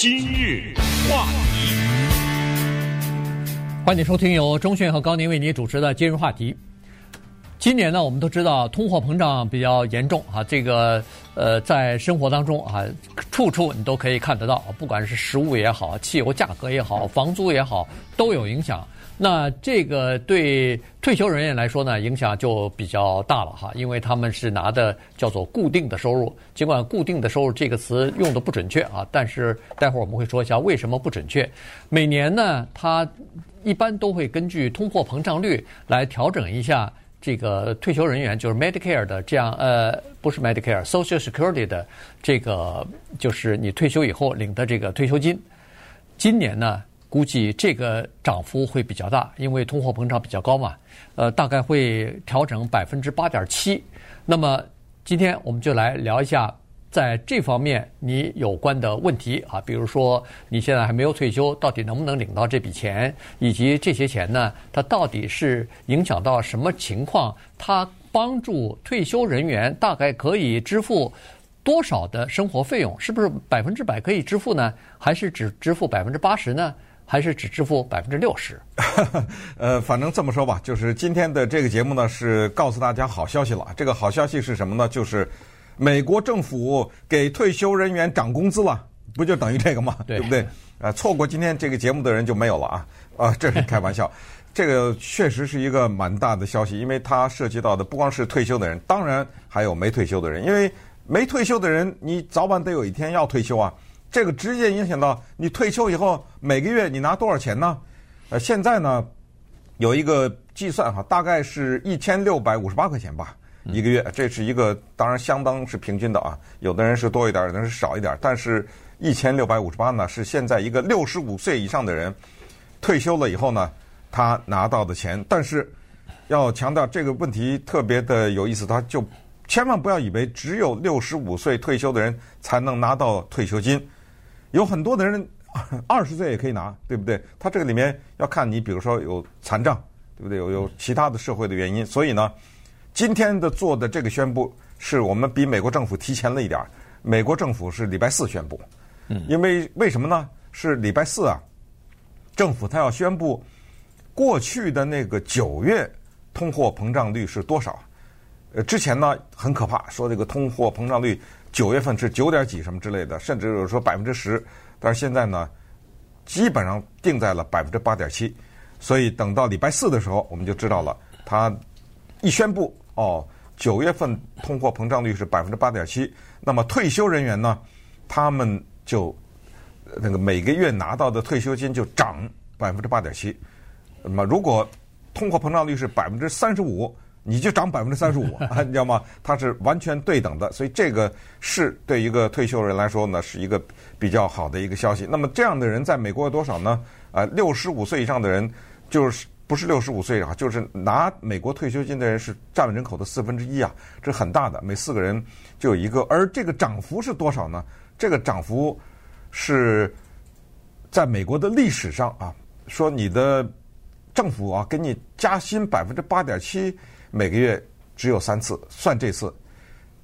今日话题，欢迎收听由钟讯和高宁为您主持的今日话题。今年呢，我们都知道通货膨胀比较严重啊，这个呃，在生活当中啊，处处你都可以看得到，不管是食物也好，汽油价格也好，房租也好，都有影响。那这个对退休人员来说呢，影响就比较大了哈，因为他们是拿的叫做固定的收入。尽管“固定的收入”这个词用的不准确啊，但是待会儿我们会说一下为什么不准确。每年呢，它一般都会根据通货膨胀率来调整一下这个退休人员，就是 Medicare 的这样呃，不是 Medicare，Social Security 的这个就是你退休以后领的这个退休金。今年呢，估计这个涨幅会比较大，因为通货膨胀比较高嘛，呃，大概会调整百分之八点七。那么今天我们就来聊一下在这方面你有关的问题啊，比如说你现在还没有退休，到底能不能领到这笔钱，以及这些钱呢，它到底是影响到什么情况？它帮助退休人员大概可以支付多少的生活费用？是不是百分之百可以支付呢？还是只支付百分之八十呢？还是只支付百分之六十？呃，反正这么说吧，就是今天的这个节目呢，是告诉大家好消息了。这个好消息是什么呢？就是美国政府给退休人员涨工资了，不就等于这个吗？对，对不对？呃，错过今天这个节目的人就没有了啊！啊，这是 开玩笑。这个确实是一个蛮大的消息，因为它涉及到的不光是退休的人，当然还有没退休的人。因为没退休的人，你早晚得有一天要退休啊。这个直接影响到你退休以后每个月你拿多少钱呢？呃，现在呢有一个计算哈，大概是一千六百五十八块钱吧一个月。这是一个当然相当是平均的啊，有的人是多一点，有的人是少一点。但是一千六百五十八呢，是现在一个六十五岁以上的人退休了以后呢，他拿到的钱。但是要强调这个问题特别的有意思，他就千万不要以为只有六十五岁退休的人才能拿到退休金。有很多的人 二十岁也可以拿，对不对？他这个里面要看你，比如说有残障，对不对？有有其他的社会的原因，所以呢，今天的做的这个宣布，是我们比美国政府提前了一点儿。美国政府是礼拜四宣布，嗯，因为为什么呢？是礼拜四啊，政府他要宣布过去的那个九月通货膨胀率是多少？之前呢很可怕，说这个通货膨胀率。九月份是九点几什么之类的，甚至有说百分之十，但是现在呢，基本上定在了百分之八点七，所以等到礼拜四的时候，我们就知道了，他一宣布哦，九月份通货膨胀率是百分之八点七，那么退休人员呢，他们就那个每个月拿到的退休金就涨百分之八点七，那么如果通货膨胀率是百分之三十五。你就涨百分之三十五，你知道吗？它是完全对等的，所以这个是对一个退休人来说呢，是一个比较好的一个消息。那么这样的人在美国有多少呢？啊，六十五岁以上的人，就是不是六十五岁啊，就是拿美国退休金的人是占人口的四分之一啊，这很大的，每四个人就有一个。而这个涨幅是多少呢？这个涨幅是在美国的历史上啊，说你的政府啊给你加薪百分之八点七。每个月只有三次，算这次，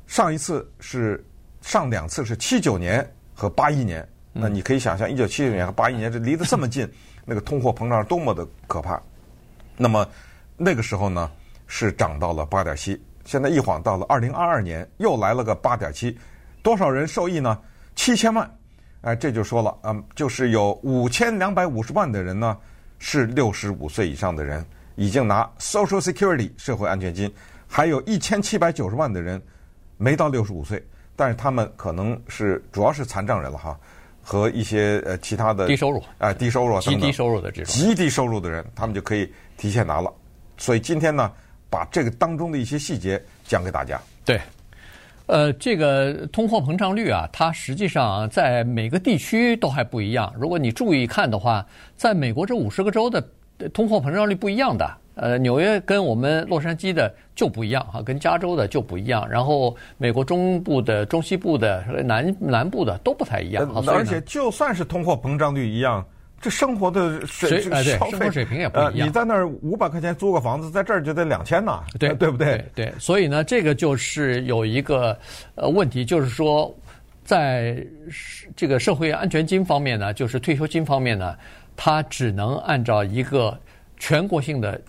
上一次是上两次是七九年和八一年，那你可以想象一九七九年和八一年这离得这么近，那个通货膨胀多么的可怕。那么那个时候呢是涨到了八点七，现在一晃到了二零二二年又来了个八点七，多少人受益呢？七千万，哎，这就说了，嗯，就是有五千两百五十万的人呢是六十五岁以上的人。已经拿 Social Security 社会安全金，还有一千七百九十万的人没到六十五岁，但是他们可能是主要是残障人了哈，和一些呃其他的低收入啊、呃、低收入极低收入的这种极低收入的人，他们就可以提前拿了。所以今天呢，把这个当中的一些细节讲给大家。对，呃，这个通货膨胀率啊，它实际上在每个地区都还不一样。如果你注意看的话，在美国这五十个州的。通货膨胀率不一样的，呃，纽约跟我们洛杉矶的就不一样哈，跟加州的就不一样。然后美国中部的、中西部的、南南部的都不太一样。而且就算是通货膨胀率一样，这生活的水水、呃、生活水平也不一样。呃、你在那儿五百块钱租个房子，在这儿就得两千呐，对对不对？对，对，所以呢，这个就是有一个呃问题，就是说。在这个社会安全金方面呢，就是退休金方面呢，它只能按照一个全国性的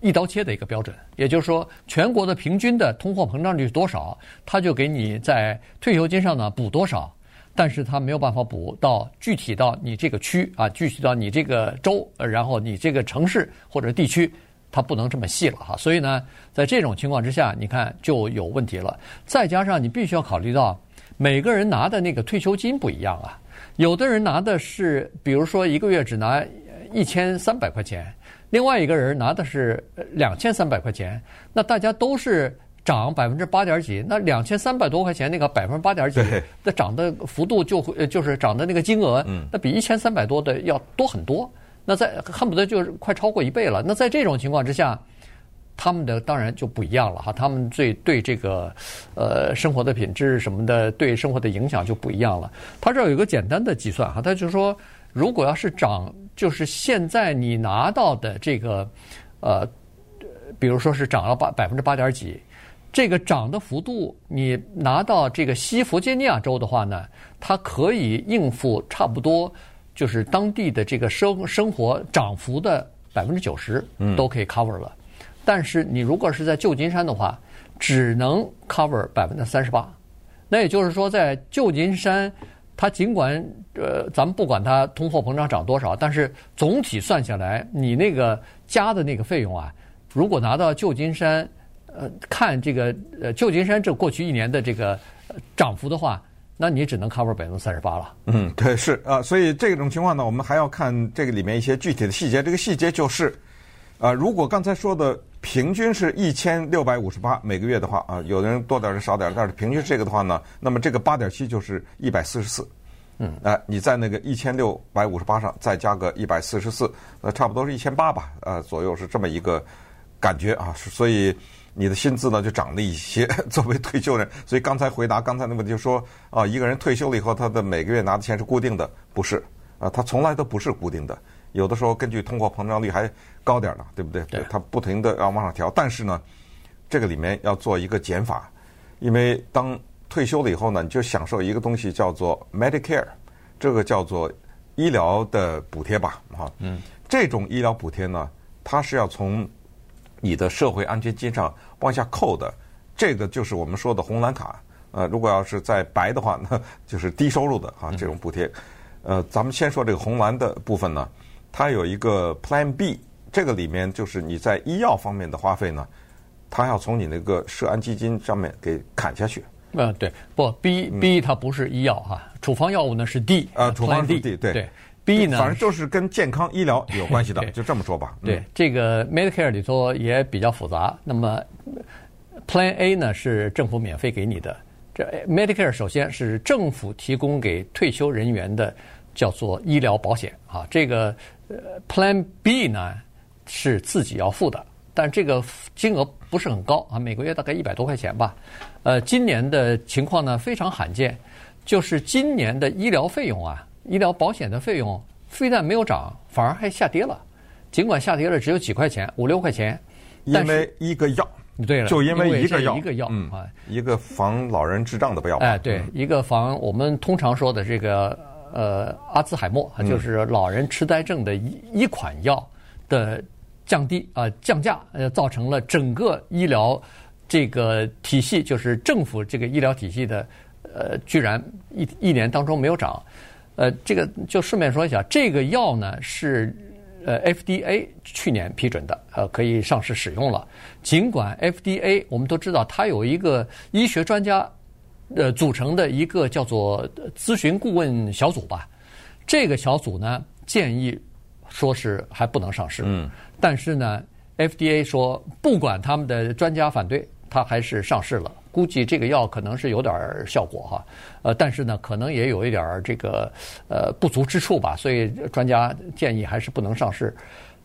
一刀切的一个标准，也就是说，全国的平均的通货膨胀率是多少，它就给你在退休金上呢补多少，但是它没有办法补到具体到你这个区啊，具体到你这个州，然后你这个城市或者地区，它不能这么细了哈。所以呢，在这种情况之下，你看就有问题了。再加上你必须要考虑到。每个人拿的那个退休金不一样啊，有的人拿的是，比如说一个月只拿一千三百块钱，另外一个人拿的是两千三百块钱，那大家都是涨百分之八点几，那两千三百多块钱那个百分之八点几，那涨的幅度就会就是涨的那个金额，那比一千三百多的要多很多，那在恨不得就是快超过一倍了。那在这种情况之下。他们的当然就不一样了哈，他们最对这个呃生活的品质什么的，对生活的影响就不一样了。他这儿有一个简单的计算哈，他就说，如果要是涨，就是现在你拿到的这个呃，比如说是涨了八百分之八点几，这个涨的幅度，你拿到这个西弗吉尼亚州的话呢，它可以应付差不多就是当地的这个生生活涨幅的百分之九十，都可以 cover 了。但是你如果是在旧金山的话，只能 cover 百分之三十八。那也就是说，在旧金山，它尽管呃，咱们不管它通货膨胀涨多少，但是总体算下来，你那个加的那个费用啊，如果拿到旧金山，呃，看这个呃旧金山这过去一年的这个涨幅的话，那你只能 cover 百分之三十八了。嗯，对，是啊，所以这种情况呢，我们还要看这个里面一些具体的细节。这个细节就是。啊，如果刚才说的平均是一千六百五十八每个月的话，啊，有的人多点儿少点儿，但是平均是这个的话呢，那么这个八点七就是一百四十四，嗯，哎，你在那个一千六百五十八上再加个一百四十四，那差不多是一千八吧，呃，左右是这么一个感觉啊，所以你的薪资呢就涨了一些。作为退休人，所以刚才回答刚才那问题就说啊，一个人退休了以后，他的每个月拿的钱是固定的，不是啊，他从来都不是固定的。有的时候根据通货膨胀率还高点呢，对不对？对，它不停的要往上调。但是呢，这个里面要做一个减法，因为当退休了以后呢，你就享受一个东西叫做 Medicare，这个叫做医疗的补贴吧，哈。嗯。这种医疗补贴呢，它是要从你的社会安全金上往下扣的。这个就是我们说的红蓝卡。呃，如果要是在白的话，那就是低收入的哈，这种补贴。呃，咱们先说这个红蓝的部分呢。它有一个 Plan B，这个里面就是你在医药方面的花费呢，它要从你那个社安基金上面给砍下去。嗯，对，不 B B 它不是医药哈，处方药物呢是 D。啊，处方是 D，对。对 B 呢，反正就是跟健康医疗有关系的，就这么说吧。对，这个 Medicare 里头也比较复杂。那么 Plan A 呢是政府免费给你的。这 Medicare 首先是政府提供给退休人员的。叫做医疗保险啊，这个呃 Plan B 呢是自己要付的，但这个金额不是很高啊，每个月大概一百多块钱吧。呃，今年的情况呢非常罕见，就是今年的医疗费用啊，医疗保险的费用非但没有涨，反而还下跌了。尽管下跌了只有几块钱，五六块钱，因为一个药，对了，就因为一个药，一个药嗯啊，一个防老人智障的不要。哎，对，一个防我们通常说的这个。呃，阿兹海默就是老人痴呆症的一一款药的降低啊、呃、降价，呃，造成了整个医疗这个体系，就是政府这个医疗体系的呃，居然一一年当中没有涨。呃，这个就顺便说一下，这个药呢是呃 FDA 去年批准的，呃，可以上市使用了。尽管 FDA 我们都知道，它有一个医学专家。呃，组成的一个叫做咨询顾问小组吧。这个小组呢，建议说是还不能上市。嗯。但是呢，FDA 说不管他们的专家反对，它还是上市了。估计这个药可能是有点效果哈。呃，但是呢，可能也有一点这个呃不足之处吧。所以专家建议还是不能上市。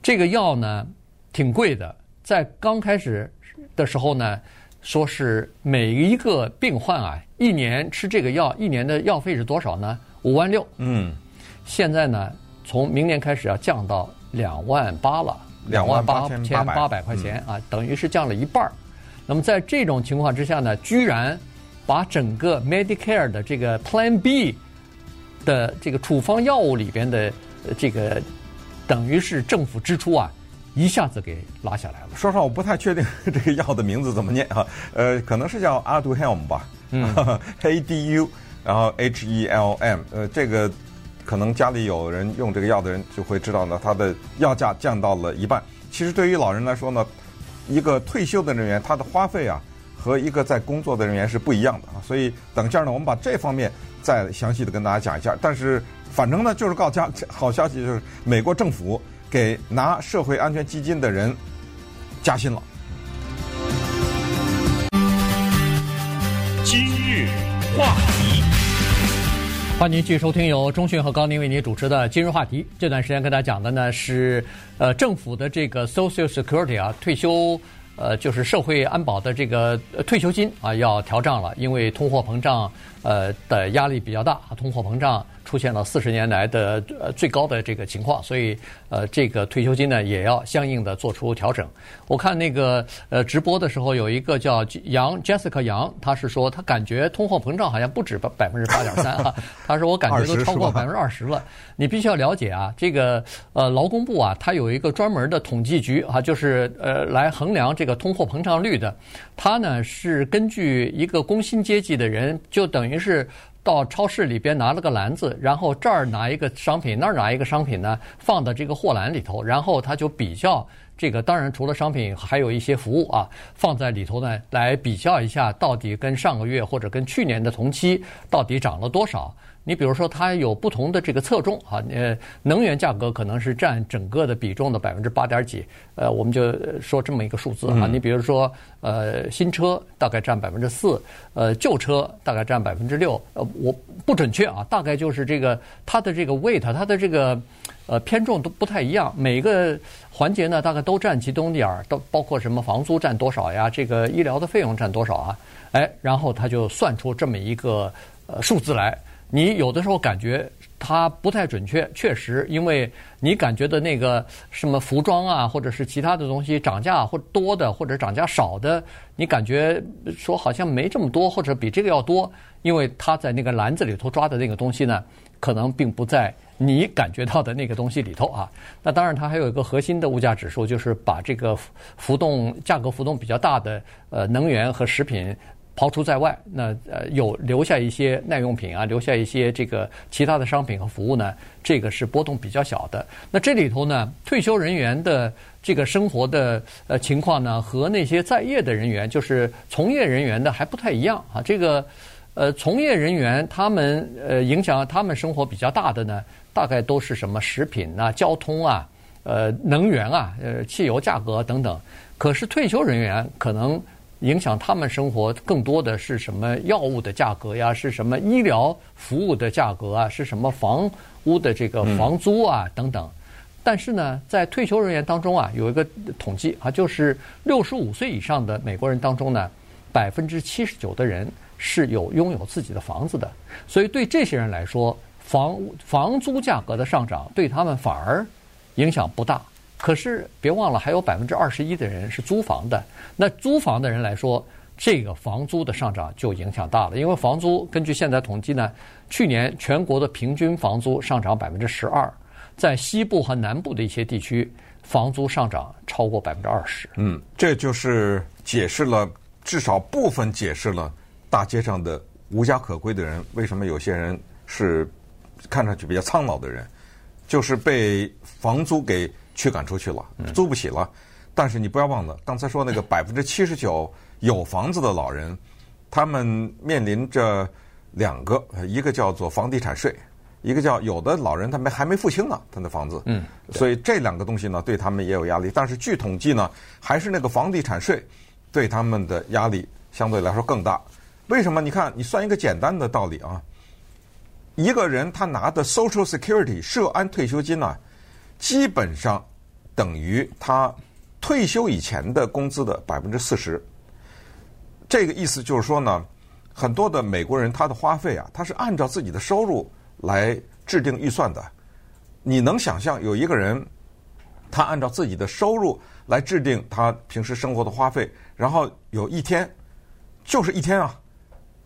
这个药呢，挺贵的，在刚开始的时候呢。说是每一个病患啊，一年吃这个药，一年的药费是多少呢？五万六。嗯，现在呢，从明年开始要降到两万八了，两万八千八百块钱啊，等于是降了一半儿。那么在这种情况之下呢，居然把整个 Medicare 的这个 Plan B 的这个处方药物里边的这个等于是政府支出啊，一下子给拉下来了。说实话，我不太确定 这个药的名字怎么念啊？呃，可能是叫 Aduhelm 吧，嗯，A D U，然后 H E L M，呃，这个可能家里有人用这个药的人就会知道呢，它的药价降到了一半。其实对于老人来说呢，一个退休的人员他的花费啊，和一个在工作的人员是不一样的啊。所以等一下呢，我们把这方面再详细的跟大家讲一下。但是反正呢，就是告家好消息，就是美国政府给拿社会安全基金的人加薪了。今日话题，欢迎您继续收听由中讯和高宁为您主持的今日话题。这段时间跟大家讲的呢是，呃，政府的这个 Social Security 啊，退休。呃，就是社会安保的这个退休金啊，要调涨了，因为通货膨胀呃的压力比较大，通货膨胀出现了四十年来的呃最高的这个情况，所以呃这个退休金呢也要相应的做出调整。我看那个呃直播的时候，有一个叫杨 Jessica 杨，他是说他感觉通货膨胀好像不止百百分之八点三哈，他说我感觉都超过百分之二十了。你必须要了解啊，这个呃劳工部啊，它有一个专门的统计局啊，就是呃来衡量这个。这个通货膨胀率的，它呢是根据一个工薪阶级的人，就等于是到超市里边拿了个篮子，然后这儿拿一个商品，那儿拿一个商品呢，放到这个货篮里头，然后他就比较这个，当然除了商品，还有一些服务啊，放在里头呢，来比较一下到底跟上个月或者跟去年的同期到底涨了多少。你比如说，它有不同的这个侧重啊，呃，能源价格可能是占整个的比重的百分之八点几，呃，我们就说这么一个数字啊。你比如说，呃，新车大概占百分之四，呃，旧车大概占百分之六，呃，我不准确啊，大概就是这个它的这个 weight，它的这个呃偏重都不太一样，每个环节呢大概都占其中点儿，都包括什么房租占多少呀，这个医疗的费用占多少啊，哎，然后他就算出这么一个呃数字来。你有的时候感觉它不太准确，确实，因为你感觉的那个什么服装啊，或者是其他的东西涨价或多的，或者涨价少的，你感觉说好像没这么多，或者比这个要多，因为它在那个篮子里头抓的那个东西呢，可能并不在你感觉到的那个东西里头啊。那当然，它还有一个核心的物价指数，就是把这个浮动价格浮动比较大的呃能源和食品。刨除在外，那呃有留下一些耐用品啊，留下一些这个其他的商品和服务呢，这个是波动比较小的。那这里头呢，退休人员的这个生活的呃情况呢，和那些在业的人员，就是从业人员的还不太一样啊。这个呃从业人员他们呃影响他们生活比较大的呢，大概都是什么食品啊、交通啊、呃能源啊、呃汽油价格等等。可是退休人员可能。影响他们生活更多的是什么药物的价格呀？是什么医疗服务的价格啊？是什么房屋的这个房租啊？等等。但是呢，在退休人员当中啊，有一个统计啊，就是六十五岁以上的美国人当中呢，百分之七十九的人是有拥有自己的房子的。所以对这些人来说，房房租价格的上涨对他们反而影响不大。可是别忘了，还有百分之二十一的人是租房的。那租房的人来说，这个房租的上涨就影响大了。因为房租根据现在统计呢，去年全国的平均房租上涨百分之十二，在西部和南部的一些地区，房租上涨超过百分之二十。嗯，这就是解释了，至少部分解释了大街上的无家可归的人为什么有些人是看上去比较苍老的人，就是被房租给。驱赶出去了，租不起了。但是你不要忘了，刚才说那个百分之七十九有房子的老人，他们面临着两个，一个叫做房地产税，一个叫有的老人他们还没付清呢，他的房子。嗯，所以这两个东西呢，对他们也有压力。但是据统计呢，还是那个房地产税对他们的压力相对来说更大。为什么？你看，你算一个简单的道理啊，一个人他拿的 Social Security 社安退休金呢？基本上等于他退休以前的工资的百分之四十。这个意思就是说呢，很多的美国人他的花费啊，他是按照自己的收入来制定预算的。你能想象有一个人，他按照自己的收入来制定他平时生活的花费，然后有一天，就是一天啊，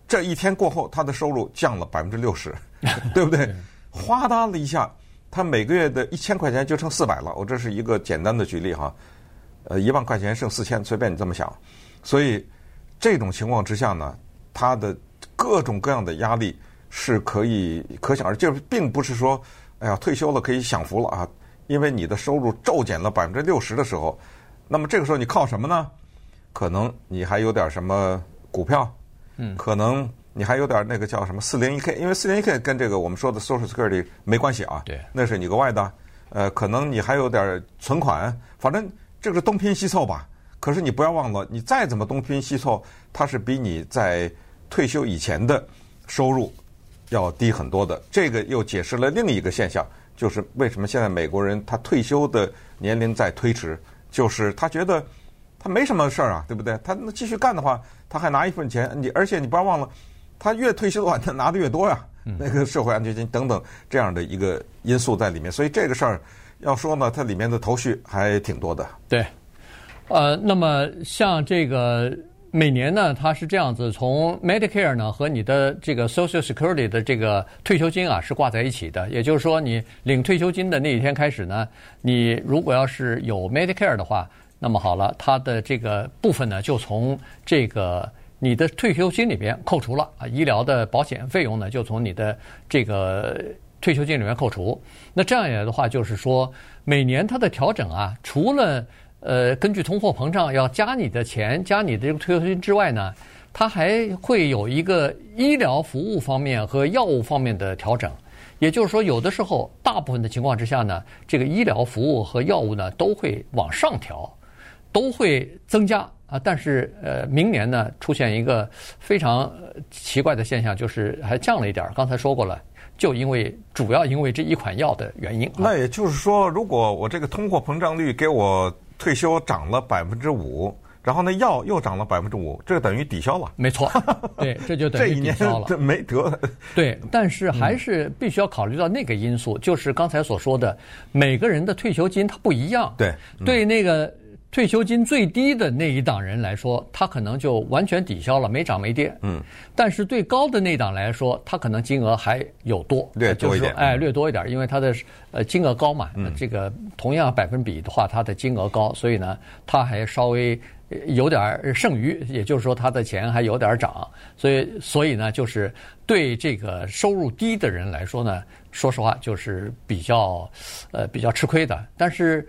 这一天过后，他的收入降了百分之六十，对不对？哗嗒了一下，他每个月的一千块钱就剩四百了。我这是一个简单的举例哈，呃，一万块钱剩四千，随便你这么想。所以这种情况之下呢，他的各种各样的压力是可以可想而知，就是并不是说，哎呀，退休了可以享福了啊，因为你的收入骤减了百分之六十的时候，那么这个时候你靠什么呢？可能你还有点什么股票，嗯，可能。你还有点那个叫什么四零一 k，因为四零一 k 跟这个我们说的 Social Security 没关系啊，对，那是你额外的。呃，可能你还有点存款，反正这个是东拼西凑吧。可是你不要忘了，你再怎么东拼西凑，它是比你在退休以前的收入要低很多的。这个又解释了另一个现象，就是为什么现在美国人他退休的年龄在推迟，就是他觉得他没什么事儿啊，对不对？他继续干的话，他还拿一份钱，你而且你不要忘了。他越退休的话，他拿的越多呀，那个社会安全金等等这样的一个因素在里面，所以这个事儿要说呢，它里面的头绪还挺多的。对，呃，那么像这个每年呢，它是这样子，从 Medicare 呢和你的这个 Social Security 的这个退休金啊是挂在一起的，也就是说，你领退休金的那一天开始呢，你如果要是有 Medicare 的话，那么好了，它的这个部分呢就从这个。你的退休金里边扣除了啊，医疗的保险费用呢，就从你的这个退休金里面扣除。那这样一来的话，就是说每年它的调整啊，除了呃根据通货膨胀要加你的钱、加你的这个退休金之外呢，它还会有一个医疗服务方面和药物方面的调整。也就是说，有的时候大部分的情况之下呢，这个医疗服务和药物呢都会往上调，都会增加。啊，但是呃，明年呢出现一个非常奇怪的现象，就是还降了一点儿。刚才说过了，就因为主要因为这一款药的原因。那也就是说，如果我这个通货膨胀率给我退休涨了百分之五，然后那药又涨了百分之五，这个等于抵消了。没错，对，这就等于抵消了。这一年这没得。对，但是还是必须要考虑到那个因素，就是刚才所说的，每个人的退休金它不一样。对，对那个。退休金最低的那一档人来说，他可能就完全抵消了，没涨没跌。嗯。但是对高的那档来说，他可能金额还有多，略多一点。就是说，哎，略多一点，因为他的呃金额高嘛。嗯。这个同样百分比的话，他的金额高，所以呢，他还稍微有点剩余，也就是说，他的钱还有点涨。所以，所以呢，就是对这个收入低的人来说呢，说实话就是比较呃比较吃亏的。但是。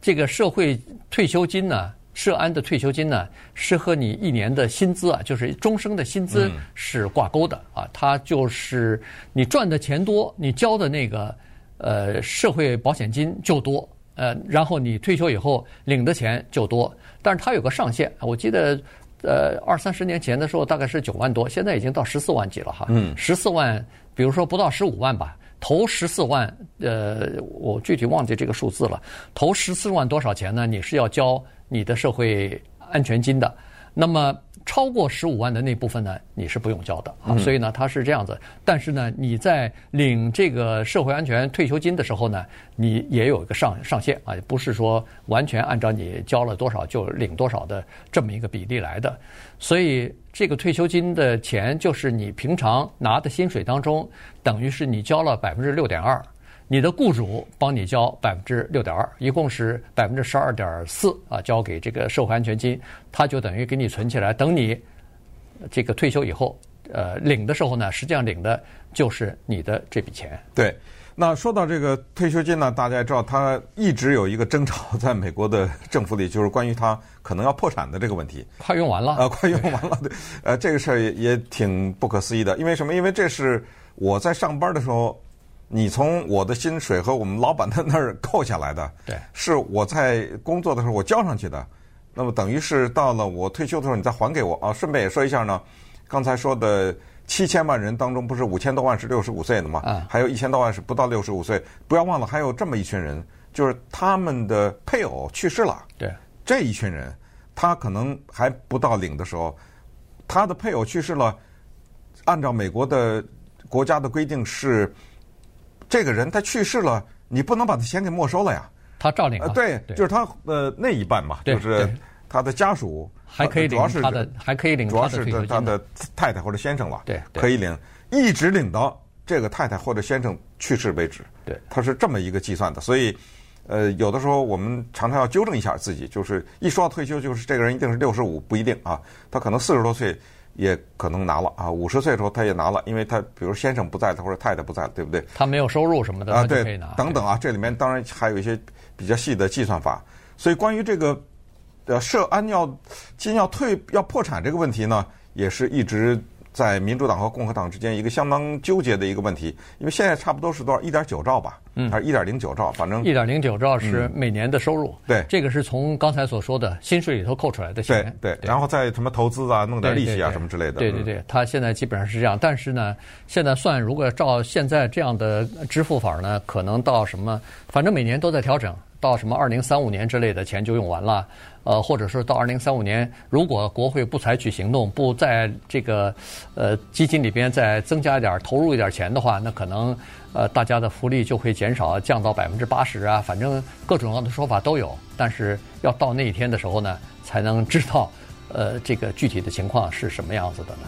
这个社会退休金呢，社安的退休金呢，是和你一年的薪资啊，就是终生的薪资是挂钩的啊。它就是你赚的钱多，你交的那个呃社会保险金就多，呃，然后你退休以后领的钱就多。但是它有个上限，我记得呃二三十年前的时候大概是九万多，现在已经到十四万几了哈。嗯，十四万，比如说不到十五万吧。投十四万，呃，我具体忘记这个数字了。投十四万多少钱呢？你是要交你的社会安全金的。那么超过十五万的那部分呢，你是不用交的啊。所以呢，它是这样子。但是呢，你在领这个社会安全退休金的时候呢，你也有一个上上限啊，不是说完全按照你交了多少就领多少的这么一个比例来的。所以这个退休金的钱，就是你平常拿的薪水当中，等于是你交了百分之六点二，你的雇主帮你交百分之六点二，一共是百分之十二点四啊，交给这个社会安全金，他就等于给你存起来，等你这个退休以后，呃，领的时候呢，实际上领的就是你的这笔钱。对。那说到这个退休金呢，大家也知道，它一直有一个争吵，在美国的政府里，就是关于它可能要破产的这个问题。快用完了啊！快用完了，对，呃，这个事儿也也挺不可思议的。因为什么？因为这是我在上班的时候，你从我的薪水和我们老板的那儿扣下来的。对，是我在工作的时候我交上去的。那么等于是到了我退休的时候，你再还给我啊。顺便也说一下呢，刚才说的。七千万人当中，不是五千多万是六十五岁的吗？啊，还有一千多万是不到六十五岁。不要忘了，还有这么一群人，就是他们的配偶去世了。对，这一群人，他可能还不到领的时候，他的配偶去世了。按照美国的国家的规定是，这个人他去世了，你不能把他钱给没收了呀。他照领啊。对，就是他呃那一半嘛，就是他的家属还可以领他的，还可以领主要是他的太太或者先生了，对，可以领，一直领到这个太太或者先生去世为止。对，他是这么一个计算的，所以。呃，有的时候我们常常要纠正一下自己，就是一说到退休，就是这个人一定是六十五，不一定啊，他可能四十多岁也可能拿了啊，五十岁的时候他也拿了，因为他比如先生不在了或者太太不在了，对不对？他没有收入什么的，啊，对，等等啊，这里面当然还有一些比较细的计算法。所以关于这个呃涉安要金要退要破产这个问题呢，也是一直。在民主党和共和党之间一个相当纠结的一个问题，因为现在差不多是多少？一点九兆吧，嗯，还是一点零九兆？反正一点零九兆是每年的收入。对，这个是从刚才所说的薪水里头扣出来的钱。对对，然后再什么投资啊，弄点利息啊什么之类的。对对对，他现在基本上是这样。但是呢，现在算如果照现在这样的支付法呢，可能到什么，反正每年都在调整。到什么二零三五年之类的钱就用完了，呃，或者说到二零三五年，如果国会不采取行动，不在这个呃基金里边再增加一点投入一点钱的话，那可能呃大家的福利就会减少，降到百分之八十啊，反正各种各样的说法都有。但是要到那一天的时候呢，才能知道呃这个具体的情况是什么样子的呢？